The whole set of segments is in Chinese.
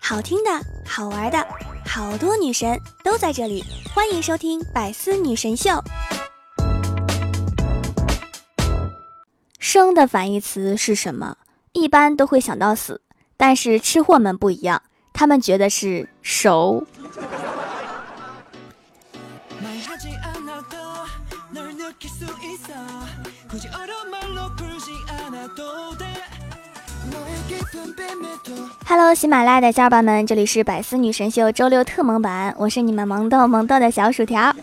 好听的，好玩的，好多女神都在这里，欢迎收听《百思女神秀》。生的反义词是什么？一般都会想到死，但是吃货们不一样，他们觉得是熟。Hello，喜马拉雅的小伙伴们，这里是百思女神秀周六特萌版，我是你们萌豆萌豆的小薯条。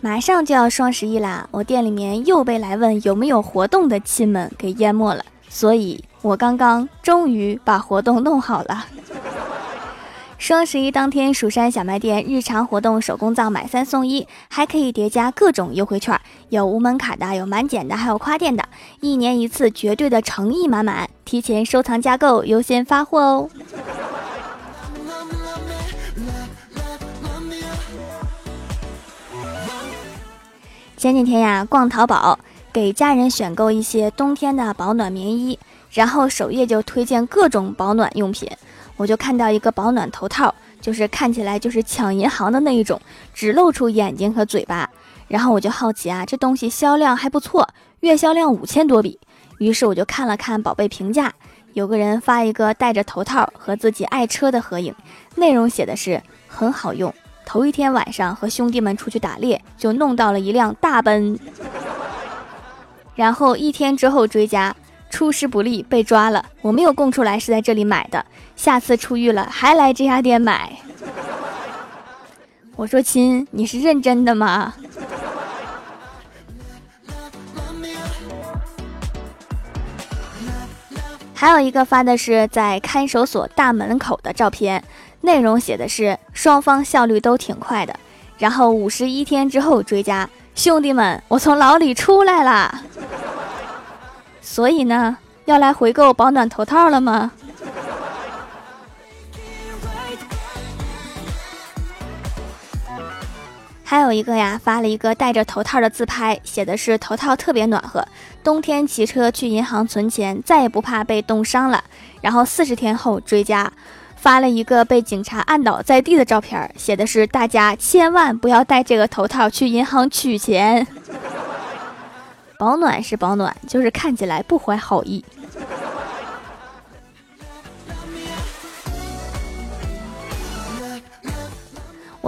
马上就要双十一啦，我店里面又被来问有没有活动的亲们给淹没了，所以我刚刚终于把活动弄好了。双十一当天，蜀山小卖店日常活动手工皂买三送一，还可以叠加各种优惠券，有无门槛的，有满减的，还有跨店的，一年一次，绝对的诚意满满，提前收藏加购，优先发货哦。前几天呀，逛淘宝，给家人选购一些冬天的保暖棉衣，然后首页就推荐各种保暖用品。我就看到一个保暖头套，就是看起来就是抢银行的那一种，只露出眼睛和嘴巴。然后我就好奇啊，这东西销量还不错，月销量五千多笔。于是我就看了看宝贝评价，有个人发一个戴着头套和自己爱车的合影，内容写的是很好用。头一天晚上和兄弟们出去打猎，就弄到了一辆大奔。然后一天之后追加。出师不利被抓了，我没有供出来是在这里买的，下次出狱了还来这家店买。我说亲，你是认真的吗？还有一个发的是在看守所大门口的照片，内容写的是双方效率都挺快的，然后五十一天之后追加，兄弟们，我从牢里出来了。所以呢，要来回购保暖头套了吗？还有一个呀，发了一个戴着头套的自拍，写的是头套特别暖和，冬天骑车去银行存钱，再也不怕被冻伤了。然后四十天后追加，发了一个被警察按倒在地的照片，写的是大家千万不要戴这个头套去银行取钱。保暖是保暖，就是看起来不怀好意。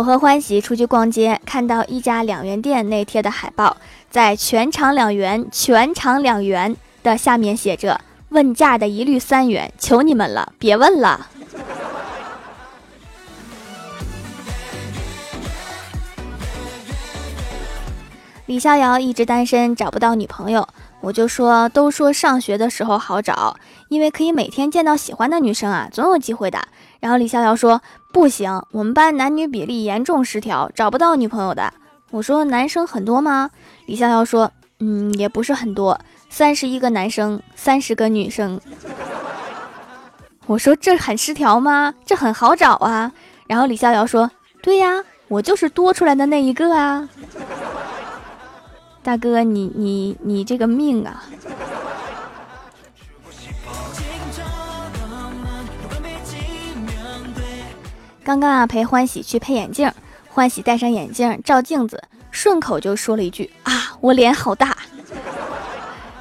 我和欢喜出去逛街，看到一家两元店内贴的海报，在“全场两元，全场两元”的下面写着“问价的一律三元，求你们了，别问了。”李逍遥一直单身，找不到女朋友。我就说，都说上学的时候好找，因为可以每天见到喜欢的女生啊，总有机会的。然后李逍遥说，不行，我们班男女比例严重失调，找不到女朋友的。我说，男生很多吗？李逍遥说，嗯，也不是很多，三十一个男生，三十个女生。我说，这很失调吗？这很好找啊。然后李逍遥说，对呀，我就是多出来的那一个啊。大哥，你你你这个命啊！刚刚啊，陪欢喜去配眼镜，欢喜戴上眼镜照镜子，顺口就说了一句：“啊，我脸好大。”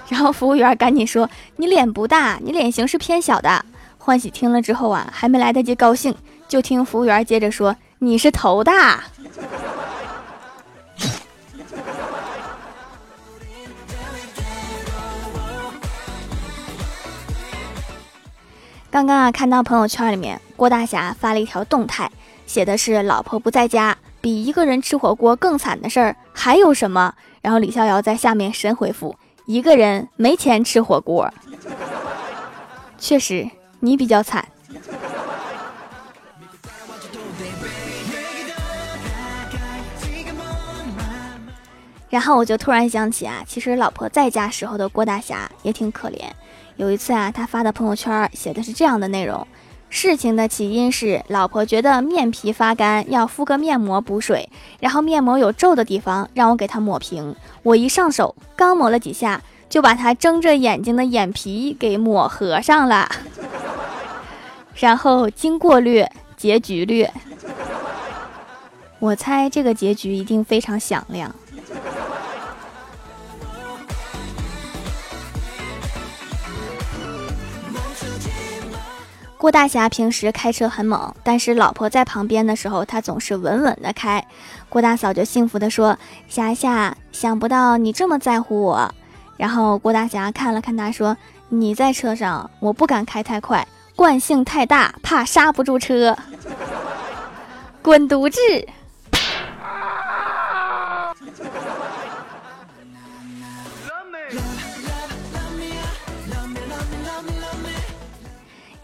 然后服务员赶紧说：“你脸不大，你脸型是偏小的。”欢喜听了之后啊，还没来得及高兴，就听服务员接着说：“你是头大。”刚刚啊，看到朋友圈里面郭大侠发了一条动态，写的是“老婆不在家，比一个人吃火锅更惨的事儿还有什么？”然后李逍遥在下面神回复：“一个人没钱吃火锅。”确实，你比较惨。然后我就突然想起啊，其实老婆在家时候的郭大侠也挺可怜。有一次啊，他发的朋友圈写的是这样的内容：事情的起因是老婆觉得面皮发干，要敷个面膜补水，然后面膜有皱的地方让我给她抹平。我一上手，刚抹了几下，就把他睁着眼睛的眼皮给抹合上了，然后经过略，结局略。我猜这个结局一定非常响亮。郭大侠平时开车很猛，但是老婆在旁边的时候，他总是稳稳的开。郭大嫂就幸福的说：“霞霞，想不到你这么在乎我。”然后郭大侠看了看他，说：“你在车上，我不敢开太快，惯性太大，怕刹不住车。” 滚犊子！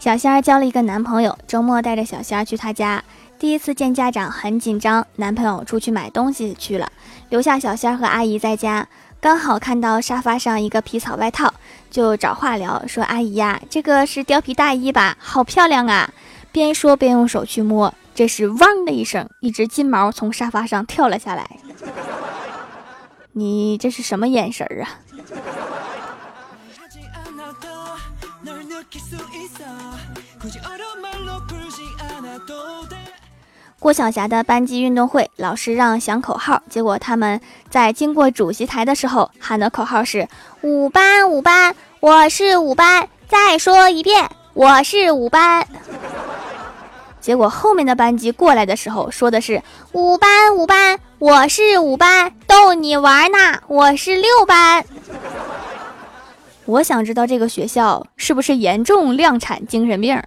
小仙儿交了一个男朋友，周末带着小仙儿去他家。第一次见家长很紧张，男朋友出去买东西去了，留下小仙儿和阿姨在家。刚好看到沙发上一个皮草外套，就找话聊说：“阿姨呀，这个是貂皮大衣吧？好漂亮啊！”边说边用手去摸，这时“汪”的一声，一只金毛从沙发上跳了下来。你这是什么眼神啊？郭晓霞的班级运动会，老师让响口号，结果他们在经过主席台的时候喊的口号是“五班五班，我是五班”，再说一遍，我是五班。结果后面的班级过来的时候说的是“五班五班，我是五班”，逗你玩呢，我是六班。我想知道这个学校是不是严重量产精神病？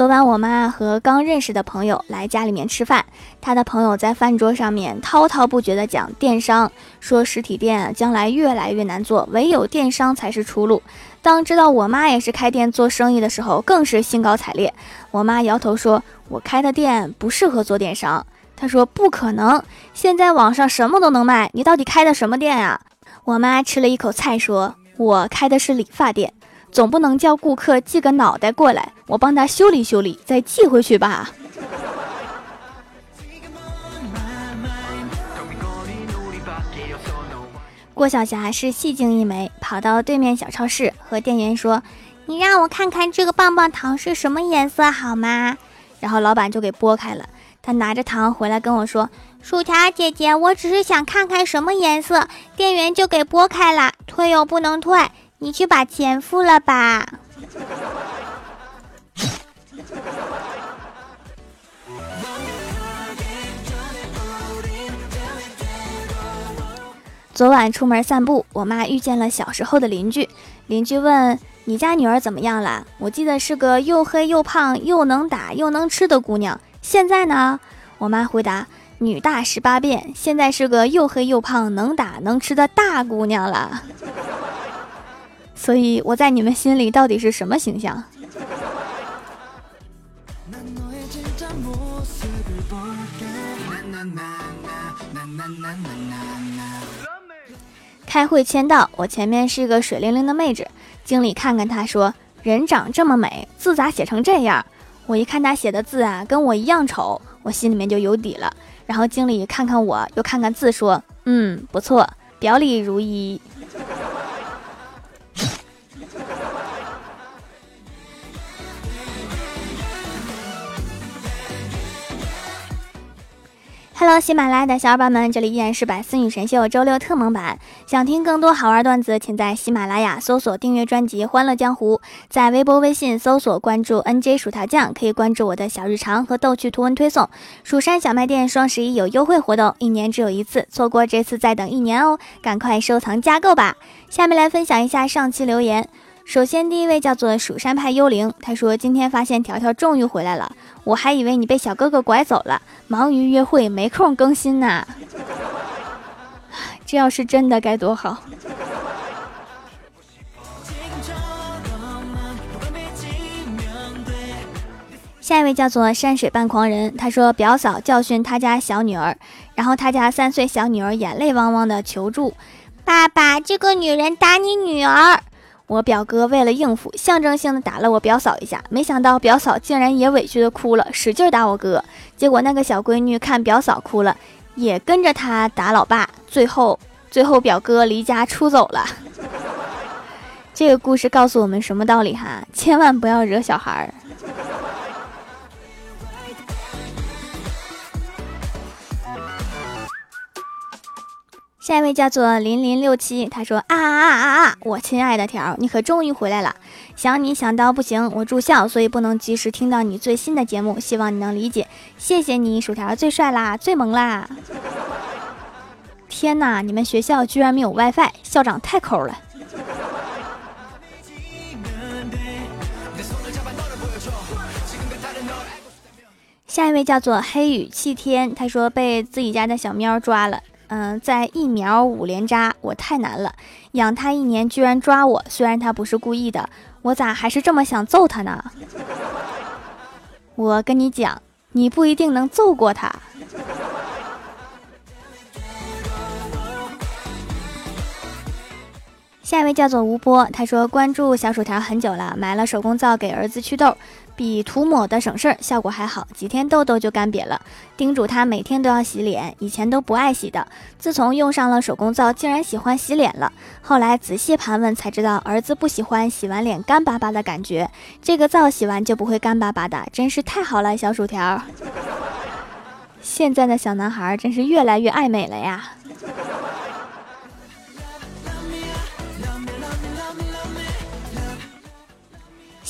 昨晚我妈和刚认识的朋友来家里面吃饭，她的朋友在饭桌上面滔滔不绝地讲电商，说实体店将来越来越难做，唯有电商才是出路。当知道我妈也是开店做生意的时候，更是兴高采烈。我妈摇头说：“我开的店不适合做电商。”她说：“不可能，现在网上什么都能卖，你到底开的什么店啊？”我妈吃了一口菜说：“我开的是理发店，总不能叫顾客寄个脑袋过来，我帮他修理修理再寄回去吧。”郭晓霞是戏精一枚，跑到对面小超市和店员说：“你让我看看这个棒棒糖是什么颜色好吗？”然后老板就给拨开了。他拿着糖回来跟我说：“薯条姐姐，我只是想看看什么颜色。”店员就给拨开了，退又不能退，你去把钱付了吧。昨晚出门散步，我妈遇见了小时候的邻居。邻居问：“你家女儿怎么样了？我记得是个又黑又胖又能打又能吃的姑娘。现在呢？”我妈回答：“女大十八变，现在是个又黑又胖能打能吃的大姑娘了。”所以我在你们心里到底是什么形象？开会签到，我前面是一个水灵灵的妹纸，经理看看她说：“人长这么美，字咋写成这样？”我一看她写的字啊，跟我一样丑，我心里面就有底了。然后经理看看我，又看看字，说：“嗯，不错，表里如一。” Hello，喜马拉雅的小伙伴们，这里依然是百思女神秀周六特蒙版。想听更多好玩段子，请在喜马拉雅搜索订阅专辑《欢乐江湖》，在微博、微信搜索关注 NJ 薯条酱，可以关注我的小日常和逗趣图文推送。蜀山小卖店双十一有优惠活动，一年只有一次，错过这次再等一年哦，赶快收藏加购吧。下面来分享一下上期留言。首先，第一位叫做蜀山派幽灵，他说今天发现条条终于回来了，我还以为你被小哥哥拐走了，忙于约会没空更新呢。这要是真的该多好。下一位叫做山水半狂人，他说表嫂教训他家小女儿，然后他家三岁小女儿眼泪汪汪的求助：“爸爸，这个女人打你女儿。”我表哥为了应付，象征性的打了我表嫂一下，没想到表嫂竟然也委屈的哭了，使劲打我哥。结果那个小闺女看表嫂哭了，也跟着他打老爸。最后，最后表哥离家出走了。这个故事告诉我们什么道理哈？千万不要惹小孩儿。下一位叫做零零六七，他说啊啊啊啊！我亲爱的条，你可终于回来了，想你想到不行。我住校，所以不能及时听到你最新的节目，希望你能理解。谢谢你，薯条最帅啦，最萌啦！天哪，你们学校居然没有 WiFi，校长太抠了。下一位叫做黑雨气天，他说被自己家的小喵抓了。嗯，在疫苗五连扎，我太难了。养它一年，居然抓我，虽然它不是故意的，我咋还是这么想揍它呢？我跟你讲，你不一定能揍过它。下一位叫做吴波，他说关注小薯条很久了，买了手工皂给儿子祛痘。比涂抹的省事儿，效果还好，几天痘痘就干瘪了。叮嘱他每天都要洗脸，以前都不爱洗的，自从用上了手工皂，竟然喜欢洗脸了。后来仔细盘问才知道，儿子不喜欢洗完脸干巴巴的感觉，这个皂洗完就不会干巴巴的，真是太好了，小薯条。现在的小男孩真是越来越爱美了呀。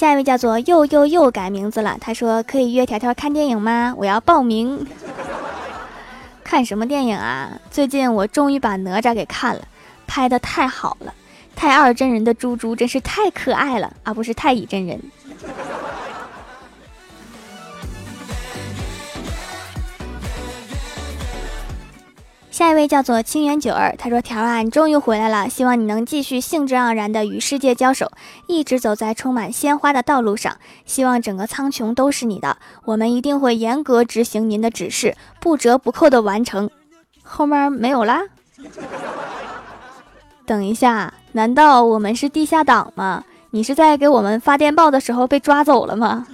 下一位叫做又又又改名字了，他说可以约条条看电影吗？我要报名。看什么电影啊？最近我终于把哪吒给看了，拍的太好了，太二真人的猪猪真是太可爱了啊，不是太乙真人。下一位叫做清源九儿，他说：“条啊，你终于回来了，希望你能继续兴致盎然的与世界交手，一直走在充满鲜花的道路上。希望整个苍穹都是你的，我们一定会严格执行您的指示，不折不扣的完成。”后面没有啦？等一下，难道我们是地下党吗？你是在给我们发电报的时候被抓走了吗？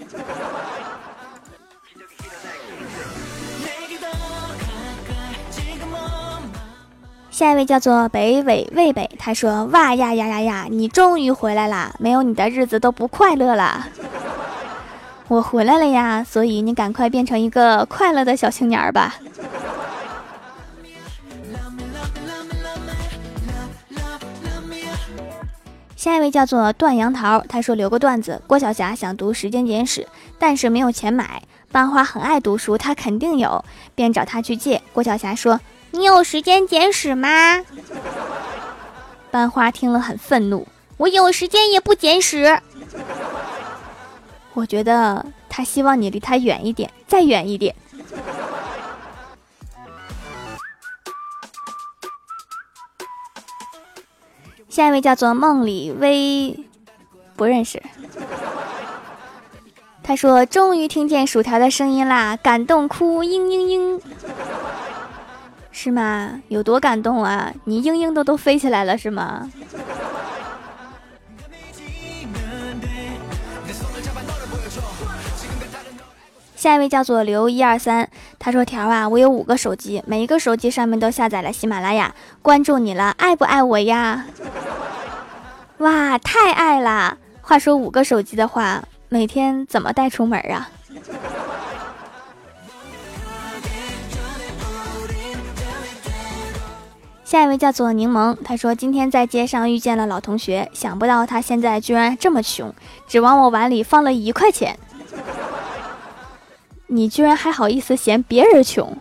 下一位叫做北纬卫北，他说：“哇呀呀呀呀，你终于回来啦！没有你的日子都不快乐了。我回来了呀，所以你赶快变成一个快乐的小青年吧。”下一位叫做段杨桃，他说留个段子：郭晓霞想读《时间简史》，但是没有钱买。班花很爱读书，她肯定有，便找他去借。郭晓霞说。你有时间简史吗？班花听了很愤怒。我有时间也不简史。我觉得他希望你离他远一点，再远一点。下一位叫做梦里微，不认识。他说：“终于听见薯条的声音啦，感动哭，嘤嘤嘤。”是吗？有多感动啊！你嘤嘤的都飞起来了，是吗？下一位叫做刘一二三，他说：“条啊，我有五个手机，每一个手机上面都下载了喜马拉雅，关注你了，爱不爱我呀？” 哇，太爱啦！话说五个手机的话，每天怎么带出门啊？下一位叫做柠檬，他说今天在街上遇见了老同学，想不到他现在居然这么穷，只往我碗里放了一块钱。你居然还好意思嫌别人穷？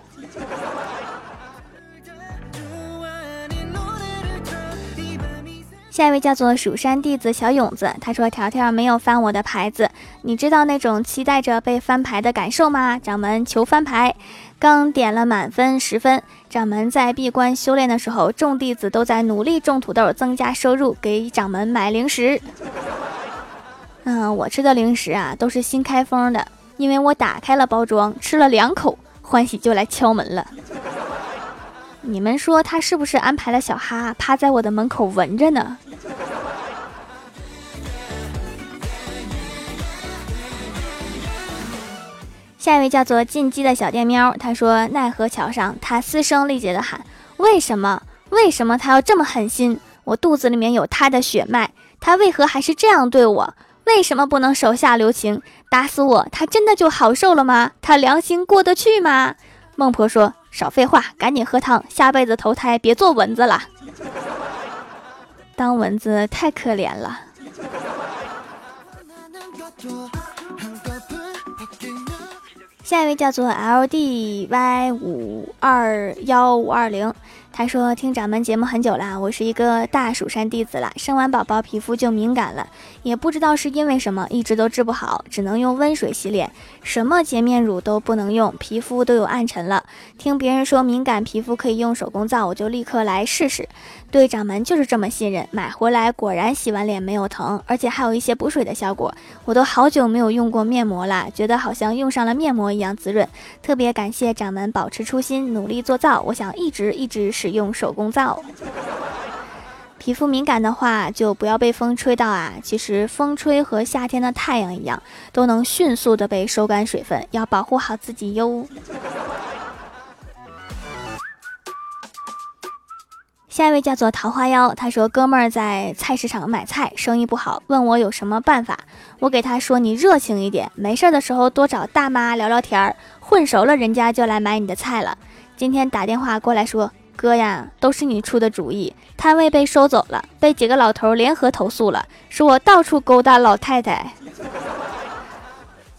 下一位叫做蜀山弟子小勇子，他说条条没有翻我的牌子，你知道那种期待着被翻牌的感受吗？掌门求翻牌。刚点了满分十分，掌门在闭关修炼的时候，众弟子都在努力种土豆，增加收入，给掌门买零食。嗯，我吃的零食啊，都是新开封的，因为我打开了包装，吃了两口，欢喜就来敲门了。你们说他是不是安排了小哈趴在我的门口闻着呢？下一位叫做进击的小电喵，他说奈何桥上，他嘶声力竭的喊：“为什么？为什么他要这么狠心？我肚子里面有他的血脉，他为何还是这样对我？为什么不能手下留情，打死我？他真的就好受了吗？他良心过得去吗？”孟婆说：“少废话，赶紧喝汤，下辈子投胎别做蚊子了。当蚊子太可怜了。”下一位叫做 L D Y 五二幺五二零。他说：“听掌门节目很久了，我是一个大蜀山弟子了。生完宝宝皮肤就敏感了，也不知道是因为什么，一直都治不好，只能用温水洗脸，什么洁面乳都不能用，皮肤都有暗沉了。听别人说敏感皮肤可以用手工皂，我就立刻来试试。对掌门就是这么信任，买回来果然洗完脸没有疼，而且还有一些补水的效果。我都好久没有用过面膜了，觉得好像用上了面膜一样滋润。特别感谢掌门保持初心，努力做皂，我想一直一直试使用手工皂，皮肤敏感的话就不要被风吹到啊！其实风吹和夏天的太阳一样，都能迅速的被收干水分，要保护好自己哟。下一位叫做桃花妖，他说：“哥们儿在菜市场买菜，生意不好，问我有什么办法。我给他说：你热情一点，没事的时候多找大妈聊聊天儿，混熟了，人家就来买你的菜了。今天打电话过来说。”哥呀，都是你出的主意。摊位被收走了，被几个老头联合投诉了，说我到处勾搭老太太。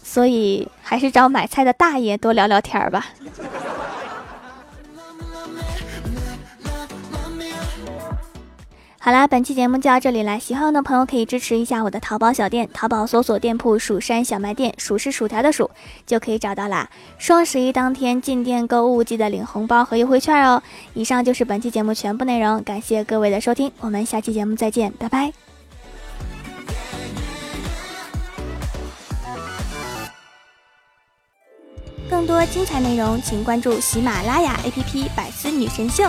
所以还是找买菜的大爷多聊聊天吧。好啦，本期节目就到这里了。喜欢我的朋友可以支持一下我的淘宝小店，淘宝搜索店铺“蜀山小卖店”，数是薯条的数，就可以找到啦。双十一当天进店购物，记得领红包和优惠券哦。以上就是本期节目全部内容，感谢各位的收听，我们下期节目再见，拜拜。更多精彩内容，请关注喜马拉雅 APP《百思女神秀》。